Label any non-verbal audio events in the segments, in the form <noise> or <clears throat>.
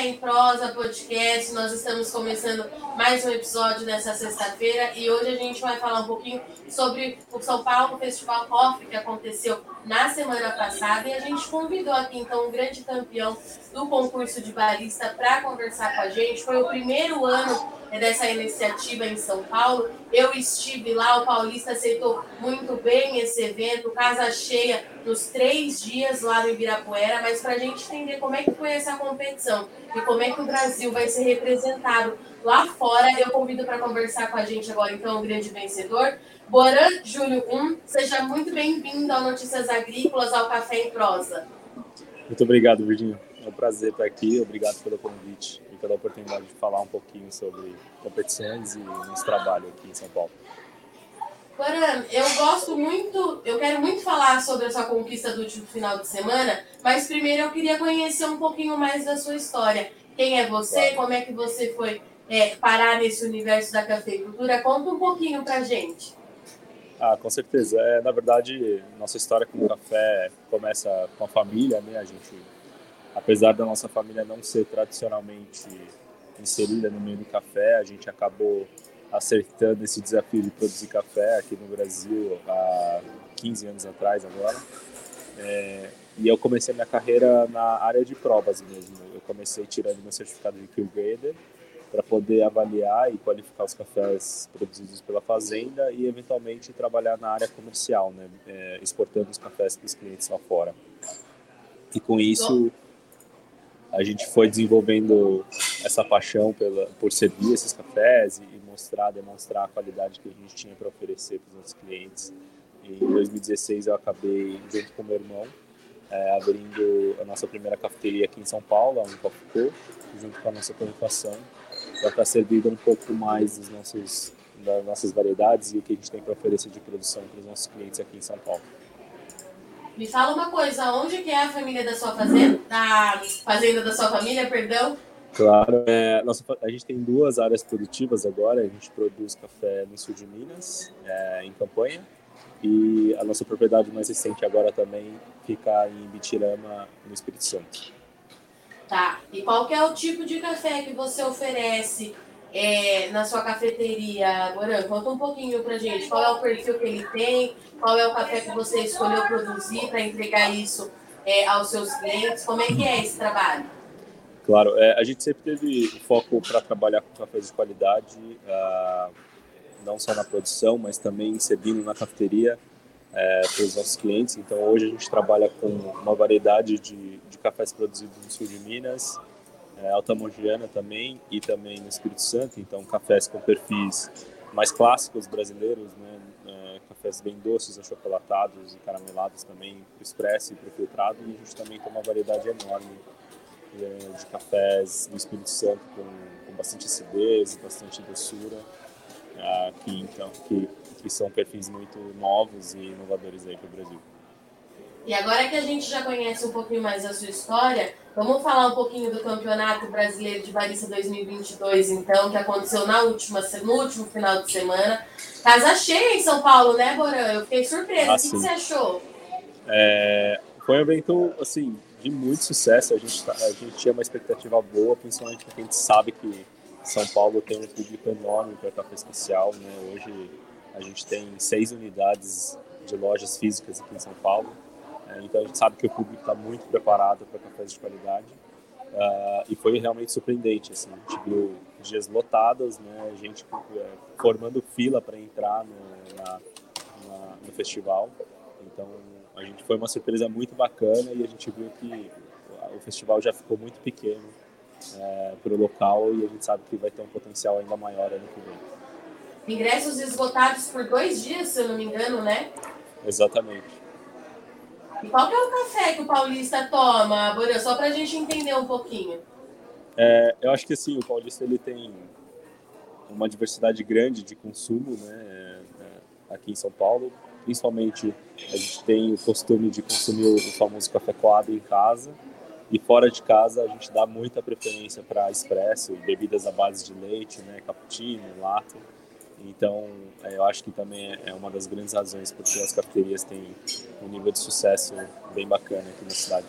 Café em Prosa podcast. Nós estamos começando mais um episódio nessa sexta-feira e hoje a gente vai falar um pouquinho sobre o São Paulo Festival Coffee que aconteceu na semana passada e a gente convidou aqui então um grande campeão do concurso de barista para conversar com a gente. Foi o primeiro ano dessa iniciativa em São Paulo. Eu estive lá, o Paulista aceitou muito bem esse evento, casa cheia nos três dias lá no Ibirapuera, mas para a gente entender como é que foi essa competição e como é que o Brasil vai ser representado lá fora, eu convido para conversar com a gente agora, então, o grande vencedor, Boran Júlio 1. Seja muito bem-vindo ao Notícias Agrícolas, ao Café em Prosa. Muito obrigado, Virginia. É um prazer estar aqui. Obrigado pelo convite e pela oportunidade de falar um pouquinho sobre competições e nosso trabalho aqui em São Paulo. Boran, eu gosto muito, eu quero muito falar sobre a sua conquista do último final de semana, mas primeiro eu queria conhecer um pouquinho mais da sua história. Quem é você? Claro. Como é que você foi é, parar nesse universo da cafeicultura? Conta um pouquinho pra gente. Ah, com certeza. É, na verdade, nossa história com o café começa com a família, né? A gente, apesar da nossa família não ser tradicionalmente inserida no meio do café, a gente acabou acertando esse desafio de produzir café aqui no Brasil há 15 anos atrás agora. É, e eu comecei minha carreira na área de provas mesmo. Eu comecei tirando meu certificado de Q Grader para poder avaliar e qualificar os cafés produzidos pela fazenda e eventualmente trabalhar na área comercial, né, é, exportando os cafés para os clientes lá fora. E com isso a gente foi desenvolvendo essa paixão pela, por servir esses cafés e, mostrar, demonstrar a qualidade que a gente tinha para oferecer para os nossos clientes. E em 2016 eu acabei junto com meu irmão é, abrindo a nossa primeira cafeteria aqui em São Paulo, a Coffee junto com a nossa comunicação para estar servindo um pouco mais dos nossos, das nossas variedades e o que a gente tem para oferecer de produção para os nossos clientes aqui em São Paulo. Me fala uma coisa, onde que é a família da sua fazenda? A fazenda da sua família, perdão? Claro, é, nossa, a gente tem duas áreas produtivas agora. A gente produz café no sul de Minas, é, em Campanha, e a nossa propriedade mais recente agora também fica em Bitirama, no Espírito Santo. Tá. E é o tipo de café que você oferece é, na sua cafeteria, Goran? Conta um pouquinho pra gente. Qual é o perfil que ele tem? Qual é o café que você escolheu produzir para entregar isso é, aos seus clientes? Como é que é esse trabalho? Claro, é, a gente sempre teve foco para trabalhar com cafés de qualidade, uh, não só na produção, mas também servindo na cafeteria é, para os nossos clientes. Então, hoje a gente trabalha com uma variedade de, de cafés produzidos no sul de Minas, é, Alta Mogiana também e também no Espírito Santo. Então, cafés com perfis mais clássicos brasileiros, né? É, cafés bem doces, achocolatados e caramelados também, para expresso e para filtrado. E a gente também tem uma variedade enorme é, de cafés no Espírito Santo com, com bastante acidez, bastante doçura, que, então, que que são perfis muito novos e inovadores aí para o Brasil. E agora que a gente já conhece um pouquinho mais da sua história, vamos falar um pouquinho do Campeonato Brasileiro de Barista 2022, então, que aconteceu na última, no último final de semana. Casa cheia em São Paulo, né, Boran? Eu fiquei surpresa. Ah, o que, que, você achou? É, foi um evento, assim, de muito sucesso. A gente, tá, a gente tinha uma expectativa boa, principalmente porque a gente sabe que São Paulo tem um público enorme para café especial, né? Hoje a gente tem seis unidades de lojas físicas aqui em São Paulo, é, então a gente sabe que o público está muito preparado para cafés de qualidade. Uh, e foi realmente surpreendente, assim, a gente viu dias lotados, né, gente é, formando fila para entrar no, na, na, no festival. Então a gente foi uma surpresa muito bacana e a gente viu que o festival já ficou muito pequeno é, para o local e a gente sabe que vai ter um potencial ainda maior ano que vem. Ingressos esgotados por dois dias, se eu não me engano, né? Exatamente. E qual que é o café que o paulista toma, Borel? Só para a gente entender um pouquinho. É, eu acho que assim, o paulista ele tem uma diversidade grande de consumo, né? É, aqui em São Paulo, principalmente a gente tem o costume de consumir o famoso café coado em casa e fora de casa a gente dá muita preferência para expresso, bebidas à base de leite, né? Cappuccino, latte. Então, é, eu acho que também é uma das grandes razões porque as cafeterias têm um nível de sucesso bem bacana aqui na cidade.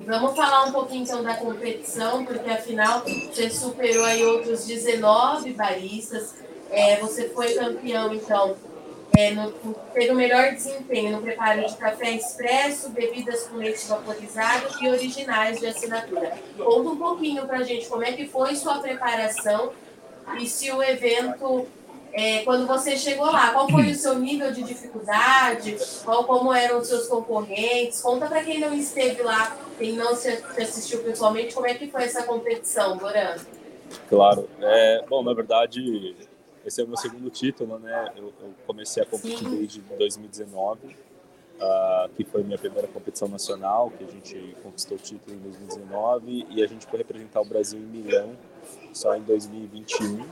Vamos falar um pouquinho então da competição, porque afinal você superou aí outros 19 baristas. É, você foi campeão, então, é, no, teve o melhor desempenho no preparo de café expresso, bebidas com leite vaporizado e originais de assinatura. Conta um pouquinho para a gente como é que foi sua preparação e se o evento é, quando você chegou lá, qual foi o seu nível de dificuldade? Qual, como eram os seus concorrentes? Conta para quem não esteve lá, quem não se assistiu pessoalmente, como é que foi essa competição, Doran? Claro. É, bom, na verdade, esse é o meu segundo título, né? Eu, eu comecei a competir desde 2019, uh, ah, que foi minha primeira competição nacional, que a gente conquistou o título em 2019 e a gente foi representar o Brasil em Milão só em 2021. Uh,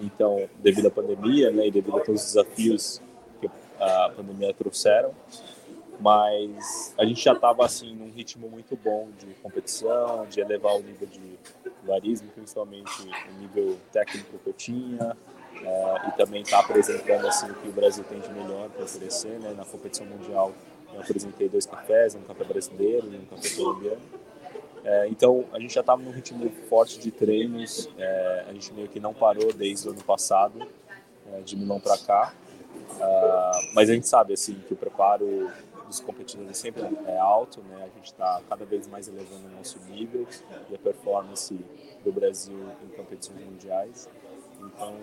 então, devido à pandemia, né, e devido a todos os desafios que a pandemia trouxeram, mas a gente já estava assim num ritmo muito bom de competição, de elevar o nível de varismo, principalmente o nível técnico que eu tinha, uh, e também estar tá apresentando assim o que o Brasil tem de melhor para oferecer, né, na competição mundial. Eu apresentei dois cafés, um café brasileiro e um café colombiano. É, então, a gente já estava num ritmo forte de treinos, é, a gente meio que não parou desde o ano passado, é, de Milão para cá. Uh, mas a gente sabe assim que o preparo dos competidores sempre é alto, né? A gente está cada vez mais elevando o nosso nível e a performance do Brasil em competições mundiais. Então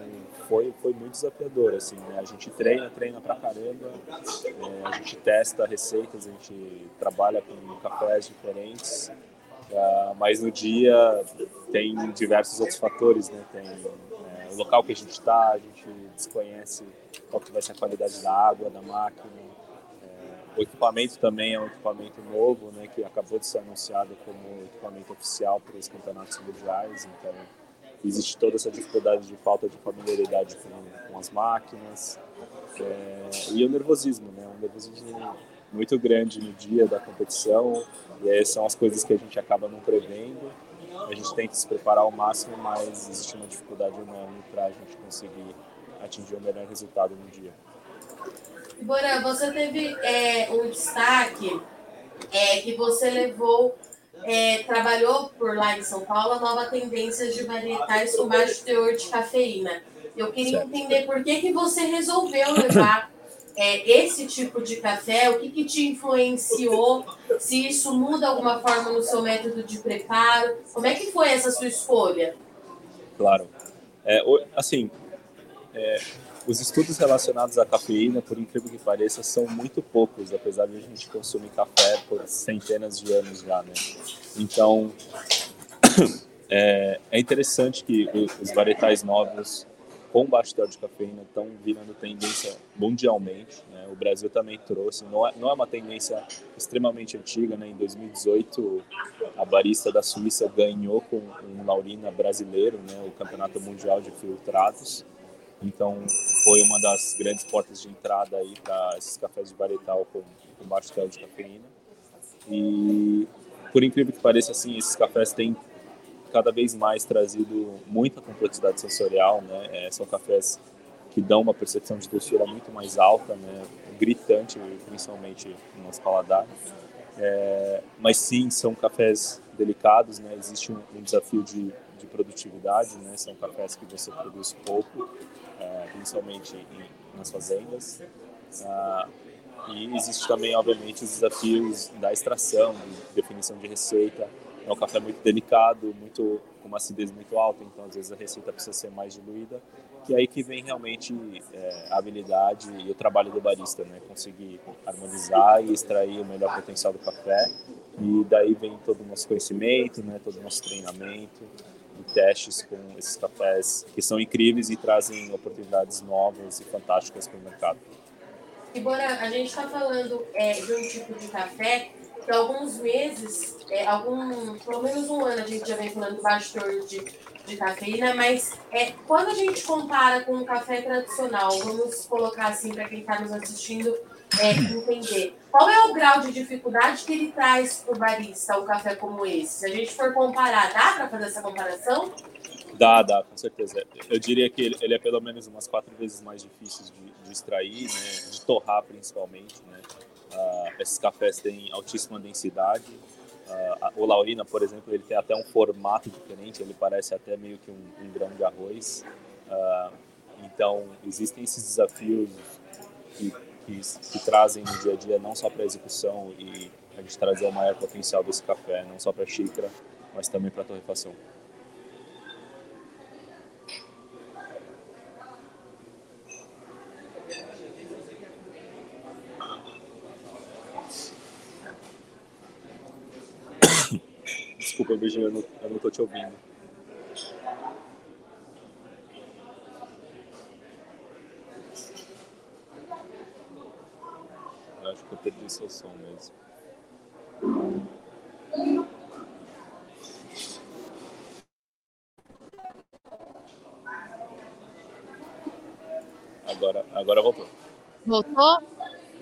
foi foi muito desafiador assim, né? A gente treina, treina pra caramba, é, a gente testa receitas, a gente trabalha com cafés diferentes Uh, mas no dia tem diversos outros fatores, né? Tem é, o local que a gente está, a gente desconhece qual que vai ser a qualidade da água, da máquina. O equipamento também é um equipamento novo, né? Que acabou de ser anunciado como equipamento oficial para os campeonatos mundiais. Então existe toda essa dificuldade de falta de familiaridade com, com as máquinas é, e o nervosismo, né? Um nervosismo muito grande no dia da competição e aí são as coisas que a gente acaba não prevendo. A gente tenta se preparar ao máximo, mas existe uma dificuldade enorme para a gente conseguir atingir o melhor resultado no dia. Bora, você teve é, um destaque é, que você levou, é, trabalhou por lá em São Paulo, a nova tendência de varietais com baixo teor de cafeína. Eu queria certo. entender por que, que você resolveu levar é, esse tipo de café, o que, que te influenciou, se isso muda alguma forma no seu método de preparo, como é que foi essa sua escolha? Claro. É, assim, é, os estudos relacionados à cafeína, por incrível que pareça, são muito poucos, apesar de a gente consumir café por centenas de anos já, né? Então, <coughs> é, é interessante que os varietais novos com baixo teor de cafeína estão virando tendência mundialmente. Né? O Brasil também trouxe, não é, não é uma tendência extremamente antiga. Né? Em 2018, a barista da Suíça ganhou com um Laurina brasileiro né? o Campeonato Mundial de Filtrados. Então, foi uma das grandes portas de entrada aí para esses cafés de varietal com, com baixo teor de cafeína. E, por incrível que pareça, assim, esses cafés têm cada vez mais trazido muita complexidade sensorial, né? É, são cafés que dão uma percepção de doçura muito mais alta, né? Gritante, principalmente no nosso paladar. É, mas sim, são cafés delicados, né? Existe um, um desafio de, de, produtividade, né? São cafés que você produz pouco, principalmente em, nas fazendas. Ah, e existe também, obviamente, os desafios da extração, de definição de receita, é um café muito delicado, muito com uma acidez muito alta, então às vezes a receita precisa ser mais diluída. E aí que vem realmente é, a habilidade e o trabalho do barista, né? Conseguir harmonizar e extrair o melhor potencial do café. E daí vem todo o nosso conhecimento, né? Todo o nosso treinamento testes com esses cafés que são incríveis e trazem oportunidades novas e fantásticas para o mercado. E Bora, a gente está falando é, de um tipo de café que alguns meses, é, algum, pelo menos um ano, a gente já vem falando teor de, de cafeína, mas é, quando a gente compara com um café tradicional, vamos colocar assim para quem está nos assistindo é, entender, qual é o grau de dificuldade que ele traz para o barista, um café como esse? Se a gente for comparar, dá para fazer essa comparação? Dá, dá, com certeza. Eu diria que ele, ele é pelo menos umas quatro vezes mais difícil de, de extrair, né, de torrar principalmente, né? Uh, esses cafés têm altíssima densidade. Uh, o Laurina, por exemplo, ele tem até um formato diferente, ele parece até meio que um, um grão de arroz. Uh, então, existem esses desafios que, que, que, trazem no dia a dia, não só para a execução e a gente trazer o maior potencial desse café, não só para a xícara, mas também para a torrefação. <coughs> Desculpa, Virginia, eu não, tô te ouvindo. Eu som mesmo. Agora, agora voltou. Voltou? voltou?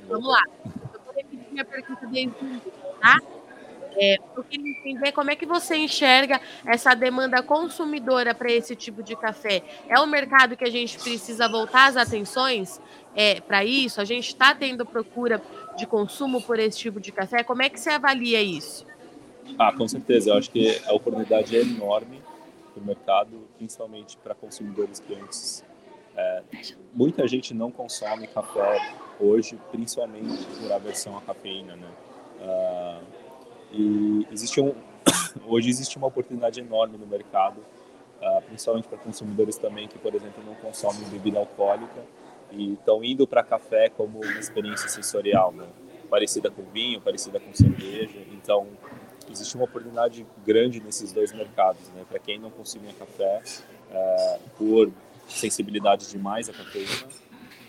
Vamos lá. Eu vou repetir minha pergunta desde o tá? É, eu queria entender como é que você enxerga essa demanda consumidora para esse tipo de café. É um mercado que a gente precisa voltar as atenções é, para isso? A gente está tendo procura de consumo por esse tipo de café? Como é que você avalia isso? Ah, com certeza. Eu acho que a oportunidade é enorme para o mercado, principalmente para consumidores que antes. É, muita gente não consome café hoje, principalmente por aversão à cafeína, né? Uh, e existe um, <coughs> hoje existe uma oportunidade enorme no mercado, uh, principalmente para consumidores também que, por exemplo, não consomem bebida alcoólica e estão indo para café como uma experiência sensorial, né? parecida com vinho, parecida com cerveja. Então, existe uma oportunidade grande nesses dois mercados, né? Para quem não consumia café uh, por sensibilidade demais à cafeína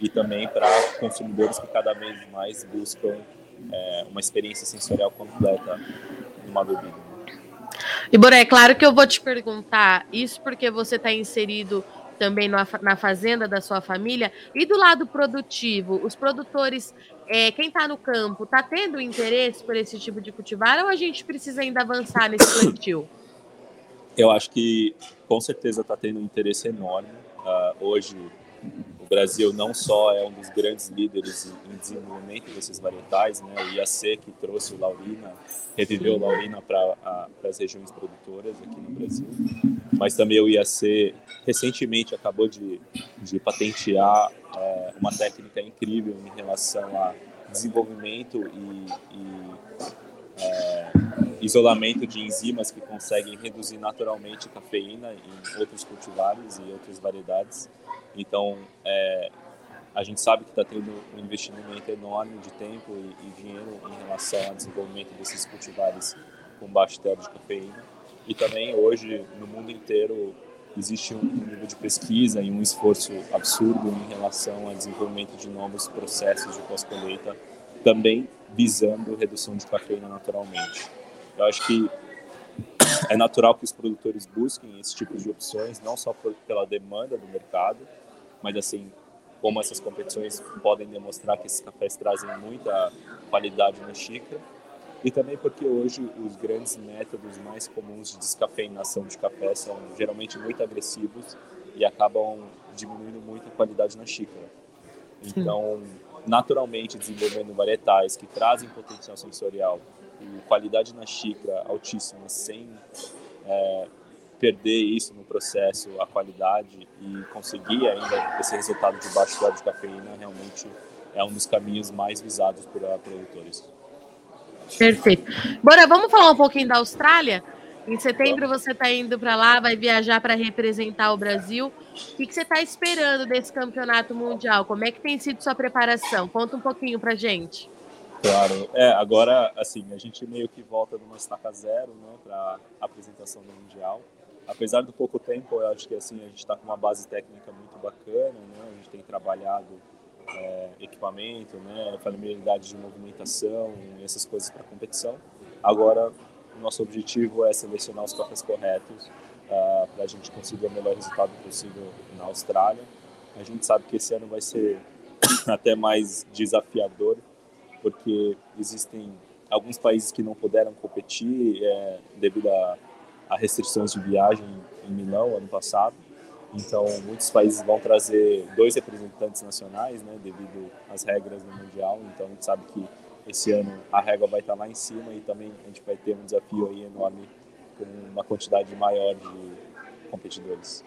e também para consumidores que cada vez mais buscam é, uma experiência sensorial completa numa bebida. E Boré, é claro que eu vou te perguntar isso porque você está inserido também na, na fazenda da sua família. E do lado produtivo, os produtores, é, quem está no campo, está tendo interesse por esse tipo de cultivar ou a gente precisa ainda avançar nesse plantio? Eu acho que com certeza está tendo um interesse enorme. Uh, hoje Brasil não só é um dos grandes líderes em desenvolvimento desses varietais, né? o IAC que trouxe o Laurina, reviveu o Laurina para as regiões produtoras aqui no Brasil, mas também o IAC recentemente acabou de, de patentear é, uma técnica incrível em relação a desenvolvimento e, e é, isolamento de enzimas que conseguem reduzir naturalmente cafeína em outros cultivares e outras variedades. Então, é, a gente sabe que está tendo um investimento enorme de tempo e, e, dinheiro em relação ao desenvolvimento desses cultivares com baixo teor de cafeína. E também hoje, no mundo inteiro, existe um nível de pesquisa e um esforço absurdo em relação ao desenvolvimento de novos processos de pós-colheita, também visando redução de cafeína naturalmente. Eu acho que é natural que os produtores busquem esse tipo de opções, não só por, pela demanda do mercado, mas assim, como essas competições podem demonstrar que esses cafés trazem muita qualidade na xícara, e também porque hoje os grandes métodos mais comuns de descafeinação de café são geralmente muito agressivos e acabam diminuindo muito a qualidade na xícara. Então, naturalmente, desenvolvendo varietais que trazem potencial sensorial e qualidade na xícara altíssima, sem é, perder isso no processo, a qualidade e conseguir ainda esse resultado de baixo grau de cafeína realmente é um dos caminhos mais visados por produtores. Perfeito. Bora, vamos falar um pouquinho da Austrália? Em setembro você está indo para lá, vai viajar para representar o Brasil. O que, que você está esperando desse campeonato mundial? Como é que tem sido sua preparação? Conta um pouquinho para gente. Claro. É, agora, assim, a gente meio que volta numa estaca zero, né, para a apresentação do Mundial apesar do pouco tempo, eu acho que assim a gente está com uma base técnica muito bacana, né? A gente tem trabalhado é, equipamento, né? Familiaridade de movimentação essas coisas para competição. Agora, o nosso objetivo é selecionar os cafés corretos uh, ah, para a gente conseguir o melhor resultado possível na Austrália. A gente sabe que esse ano vai ser <coughs> até mais desafiador, porque existem alguns países que não puderam competir é, devido a a restrições de viagem em Milão ano passado. Então, muitos países vão trazer dois representantes nacionais, né, devido às regras do Mundial. Então, a gente sabe que esse ano a régua vai estar lá em cima e também a gente vai ter um desafio aí enorme com uma quantidade maior de competidores.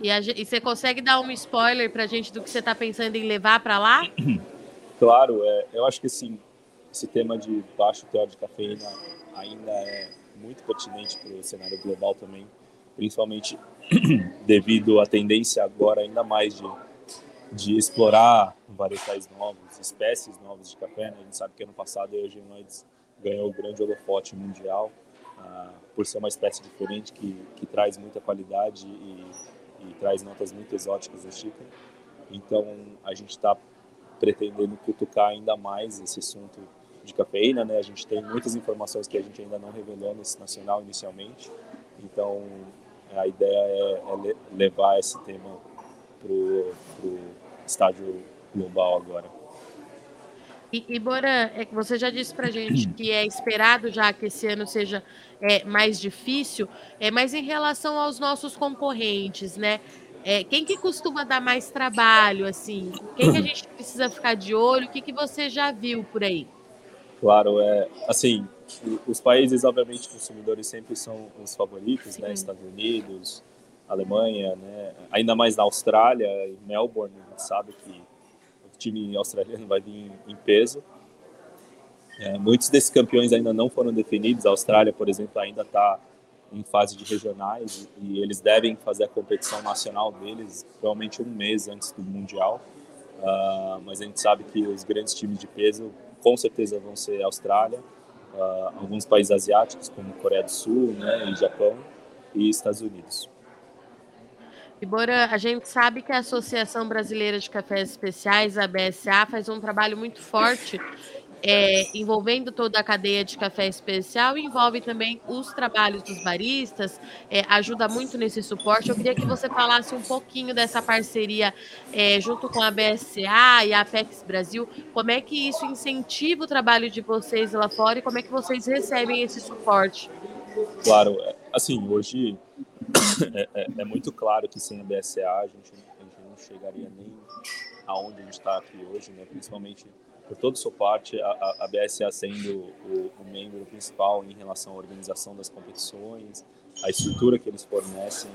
E, a, e você consegue dar um spoiler para a gente do que você está pensando em levar para lá? <clears throat> Claro, é, eu acho que sim, esse tema de baixo teor de cafeína ainda é muito pertinente para o cenário global também, principalmente <clears throat> devido à tendência agora ainda mais de, de explorar varietais novos, espécies novas de café. Né? A gente sabe que ano passado a Eugenoides ganhou o grande holofote mundial uh, por ser uma espécie diferente que, que traz muita qualidade e, e traz notas muito exóticas da xícara. Então a gente está pretendendo cutucar ainda mais esse assunto de cafeína, né? A gente tem muitas informações que a gente ainda não revelou nesse nacional inicialmente. Então, a ideia é, é levar esse tema para o estágio global agora. E, e Bora, é que você já disse para gente que é esperado já que esse ano seja é, mais difícil, é, mas em relação aos nossos concorrentes, né? É, quem que costuma dar mais trabalho, assim? Quem que a gente precisa ficar de olho? O que, que você já viu por aí? Claro, é assim, os países, obviamente, consumidores sempre são os favoritos, né? Estados Unidos, Alemanha, né? Ainda mais na Austrália, em Melbourne, a gente sabe que o time australiano vai vir em peso. É, muitos desses campeões ainda não foram definidos. A Austrália, por exemplo, ainda está em fase de regionais e eles devem fazer a competição nacional deles provavelmente um mês antes do mundial. Uh, mas a gente sabe que os grandes times de peso com certeza vão ser Austrália, uh, alguns países asiáticos como Coreia do Sul, né, e Japão e Estados Unidos. E Bora, a gente sabe que a Associação Brasileira de Cafés Especiais, a BSA, faz um trabalho muito forte é, envolvendo toda a cadeia de café especial, envolve também os trabalhos dos baristas, é, ajuda muito nesse suporte. Eu queria que você falasse um pouquinho dessa parceria é, junto com a BSA e a Apex Brasil, como é que isso incentiva o trabalho de vocês lá fora e como é que vocês recebem esse suporte? Claro, é, assim, hoje <coughs> é, é, é muito claro que sem a BSA a gente, a gente não chegaria nem aonde a gente está aqui hoje, né? principalmente por todo o suporte, a, a BSA sendo o, o, membro principal em relação à organização das competições, a estrutura que eles fornecem.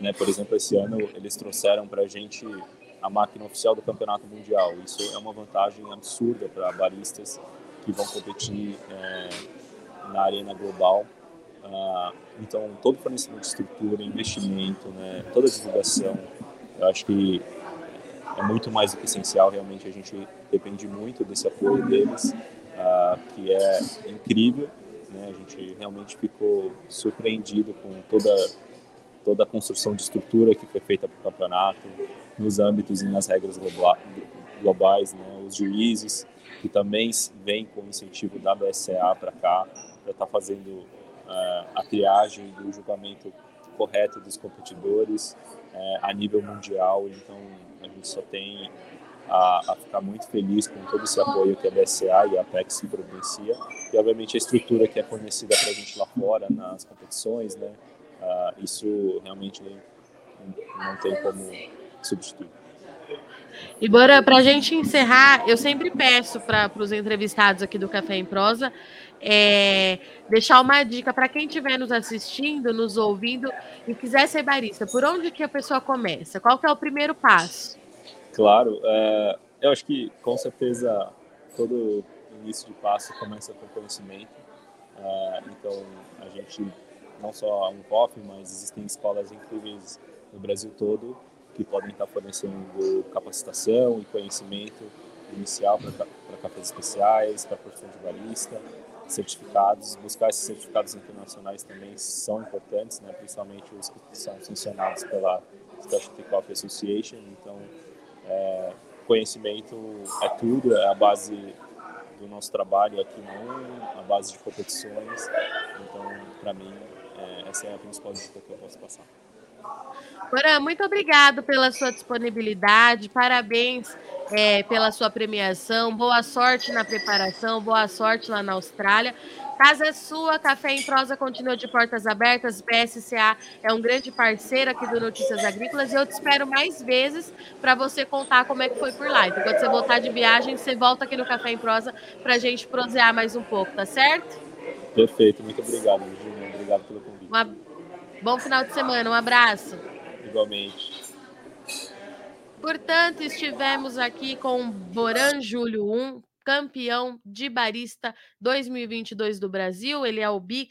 Né? Por exemplo, esse ano eles trouxeram para a gente a máquina oficial do Campeonato Mundial. Isso é uma vantagem absurda para baristas que vão competir é, na arena global. Ah, então, todo fornecimento de estrutura, investimento, né, toda a divulgação, eu acho que é muito mais do que essencial. Realmente a gente depende muito desse apoio deles, uh, que é incrível. Né? A gente realmente ficou surpreendido com toda toda a construção de estrutura que foi feita para o campeonato, nos âmbitos e nas regras globais, né? os juízes que também vêm com o incentivo da BSA para cá, para estar tá fazendo uh, a triagem do julgamento correto dos competidores uh, a nível mundial. Então a gente só tem a, a, ficar muito feliz com todo esse apoio que a BSA e a Apex providencia e obviamente a estrutura que é fornecida para a gente lá fora nas competições, né? Uh, isso realmente não tem como substituir. E Bora, para a gente encerrar, eu sempre peço para os entrevistados aqui do Café em Prosa é, deixar uma dica para quem estiver nos assistindo, nos ouvindo e quiser ser barista. Por onde que a pessoa começa? Qual que é o primeiro passo? Claro, é, eu acho que com certeza todo início de passo começa com conhecimento. É, então a gente não só a Uncoff, mas existem escolas incríveis no Brasil todo que podem estar fornecendo capacitação e conhecimento inicial para cafés especiais, para profissão de barista, certificados. Buscar esses certificados internacionais também são importantes, né? principalmente os que são sancionados pela Specialty Coffee Association. Então, é, conhecimento é tudo, é a base do nosso trabalho aqui no a base de competições. Então, para mim, é, essa é a principal dica que eu posso passar. Porã, muito obrigado pela sua disponibilidade, parabéns é, pela sua premiação, boa sorte na preparação, boa sorte lá na Austrália. Casa é sua, Café em Prosa continua de portas abertas. BSCA é um grande parceiro aqui do Notícias Agrícolas e eu te espero mais vezes para você contar como é que foi por lá. Então, quando você voltar de viagem, você volta aqui no Café em Prosa para a gente prosear mais um pouco, tá certo? Perfeito, muito obrigado, Virginia. Obrigado pelo convite. Uma... Bom final de semana, um abraço. Igualmente. Portanto, estivemos aqui com Boran Júlio 1, campeão de barista 2022 do Brasil. Ele é o bi,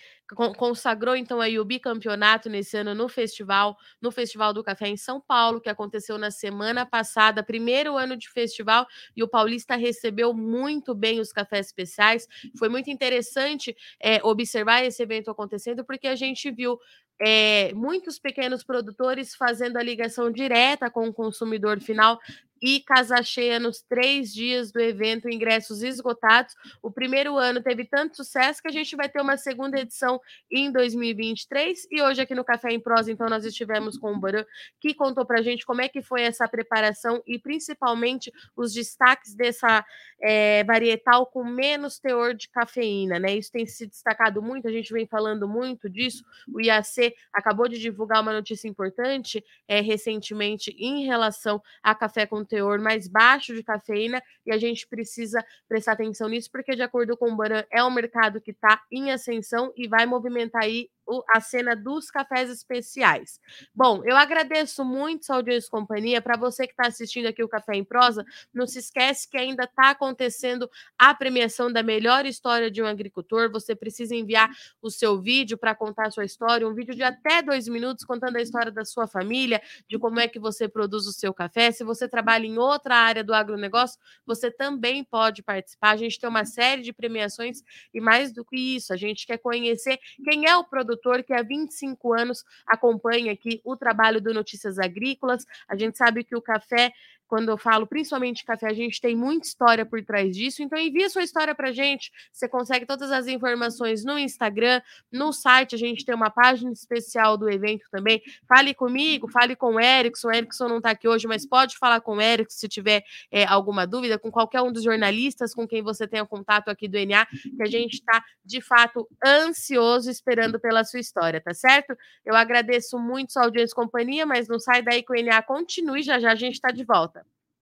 consagrou então aí o bicampeonato nesse ano no festival, no Festival do Café em São Paulo, que aconteceu na semana passada, primeiro ano de festival, e o paulista recebeu muito bem os cafés especiais. Foi muito interessante é, observar esse evento acontecendo, porque a gente viu é, muitos pequenos produtores fazendo a ligação direta com o consumidor final e casa cheia nos três dias do evento, ingressos esgotados. O primeiro ano teve tanto sucesso que a gente vai ter uma segunda edição em 2023. E hoje aqui no Café em Prosa, então, nós estivemos com o Baran, que contou para a gente como é que foi essa preparação e principalmente os destaques dessa é, varietal com menos teor de cafeína, né? Isso tem se destacado muito, a gente vem falando muito disso. O IAC acabou de divulgar uma notícia importante é, recentemente em relação a café com teor mais baixo de cafeína e a gente precisa prestar atenção nisso, porque, de acordo com o Baran, é um mercado que está em ascensão e vai movimentar aí a cena dos cafés especiais. Bom, eu agradeço muito sua audiência e companhia. Para você que está assistindo aqui o Café em Prosa, não se esquece que ainda está acontecendo a premiação da melhor história de um agricultor. Você precisa enviar o seu vídeo para contar a sua história, um vídeo de até dois minutos contando a história da sua família, de como é que você produz o seu café. Se você trabalha em outra área do agronegócio, você também pode participar. A gente tem uma série de premiações e mais do que isso, a gente quer conhecer quem é o produtor produtor que há 25 anos acompanha aqui o trabalho do Notícias Agrícolas. A gente sabe que o café quando eu falo principalmente café, a gente tem muita história por trás disso. Então, envia sua história para a gente. Você consegue todas as informações no Instagram, no site. A gente tem uma página especial do evento também. Fale comigo, fale com o Erickson. O Erickson não está aqui hoje, mas pode falar com o Erickson se tiver é, alguma dúvida, com qualquer um dos jornalistas com quem você tenha contato aqui do NA, que a gente está, de fato, ansioso esperando pela sua história, tá certo? Eu agradeço muito sua audiência e companhia, mas não sai daí que o NA continue. Já já a gente está de volta.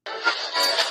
Thank you.